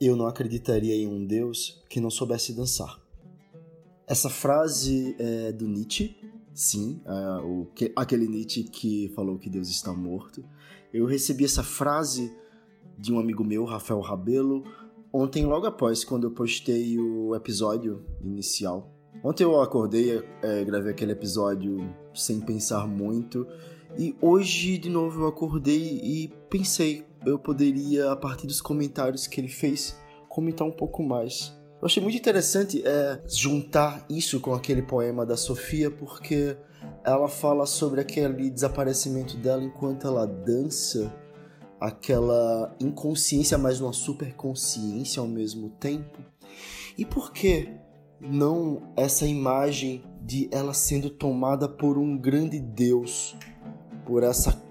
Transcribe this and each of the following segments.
eu não acreditaria em um Deus que não soubesse dançar. Essa frase é do Nietzsche, sim, é o, que, aquele Nietzsche que falou que Deus está morto. Eu recebi essa frase de um amigo meu, Rafael Rabelo, ontem, logo após quando eu postei o episódio inicial. Ontem eu acordei, é, gravei aquele episódio sem pensar muito, e hoje de novo eu acordei e pensei, eu poderia, a partir dos comentários que ele fez, comentar um pouco mais. Eu achei muito interessante é, juntar isso com aquele poema da Sofia, porque ela fala sobre aquele desaparecimento dela enquanto ela dança, aquela inconsciência, mas uma superconsciência ao mesmo tempo. E por que não essa imagem de ela sendo tomada por um grande Deus, por essa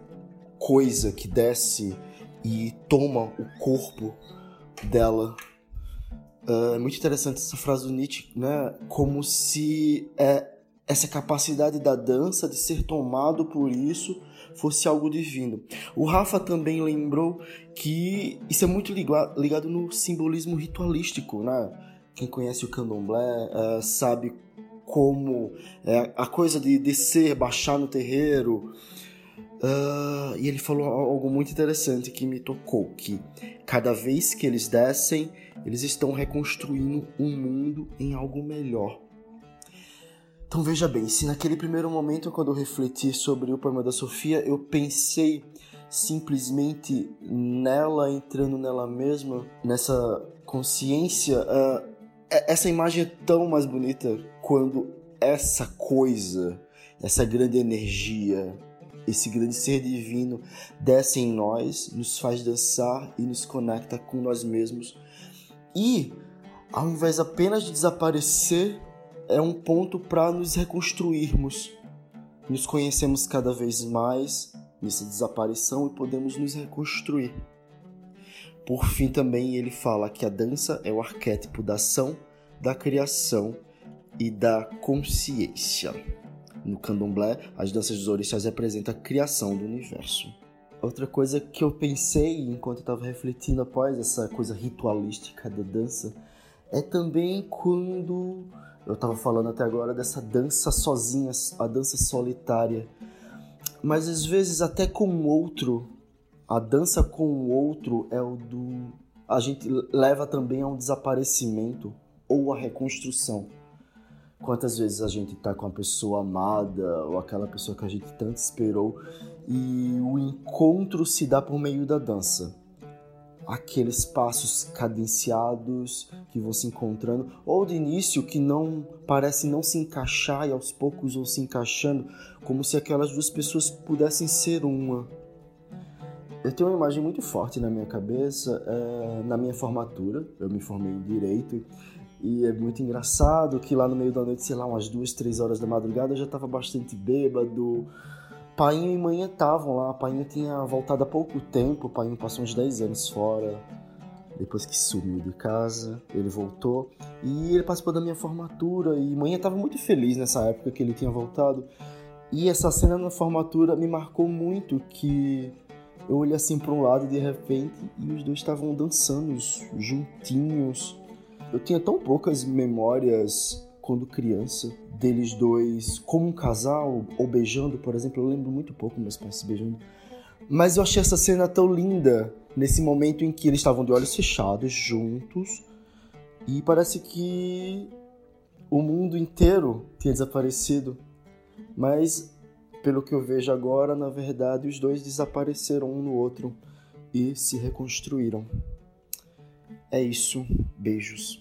coisa que desce e toma o corpo dela é muito interessante essa frase do Nietzsche, né? Como se é, essa capacidade da dança de ser tomado por isso fosse algo divino. O Rafa também lembrou que isso é muito ligado no simbolismo ritualístico, né? Quem conhece o candomblé é, sabe como é, a coisa de descer, baixar no terreiro, Uh, e ele falou algo muito interessante que me tocou, que cada vez que eles descem, eles estão reconstruindo um mundo em algo melhor. Então veja bem, se naquele primeiro momento, quando eu refleti sobre o poema da Sofia, eu pensei simplesmente nela, entrando nela mesma, nessa consciência, uh, essa imagem é tão mais bonita quando essa coisa, essa grande energia, esse grande ser divino desce em nós, nos faz dançar e nos conecta com nós mesmos. E, ao invés apenas de desaparecer, é um ponto para nos reconstruirmos. Nos conhecemos cada vez mais nessa desaparição e podemos nos reconstruir. Por fim, também ele fala que a dança é o arquétipo da ação, da criação e da consciência. No candomblé, as danças dos orixás representam a criação do universo. Outra coisa que eu pensei enquanto eu estava refletindo após essa coisa ritualística da dança é também quando eu estava falando até agora dessa dança sozinha, a dança solitária. Mas às vezes até com o outro, a dança com o outro é o do a gente leva também a um desaparecimento ou a reconstrução. Quantas vezes a gente tá com a pessoa amada ou aquela pessoa que a gente tanto esperou e o encontro se dá por meio da dança. Aqueles passos cadenciados que vão se encontrando, ou de início que não parece não se encaixar e aos poucos vão se encaixando, como se aquelas duas pessoas pudessem ser uma. Eu tenho uma imagem muito forte na minha cabeça, é, na minha formatura, eu me formei em Direito, e é muito engraçado que lá no meio da noite, sei lá, umas duas, três horas da madrugada, eu já estava bastante bêbado. Painho e mãe estavam lá. Painho tinha voltado há pouco tempo. Painho passou uns 10 anos fora. Depois que sumiu de casa, ele voltou. E ele participou da minha formatura. E mãe estava muito feliz nessa época que ele tinha voltado. E essa cena na formatura me marcou muito que eu olhei assim para um lado de repente e os dois estavam dançando juntinhos eu tinha tão poucas memórias quando criança deles dois como um casal ou beijando, por exemplo. Eu lembro muito pouco meus pais se beijando. Mas eu achei essa cena tão linda nesse momento em que eles estavam de olhos fechados, juntos, e parece que o mundo inteiro tinha desaparecido. Mas, pelo que eu vejo agora, na verdade, os dois desapareceram um no outro e se reconstruíram. É isso. Beijos.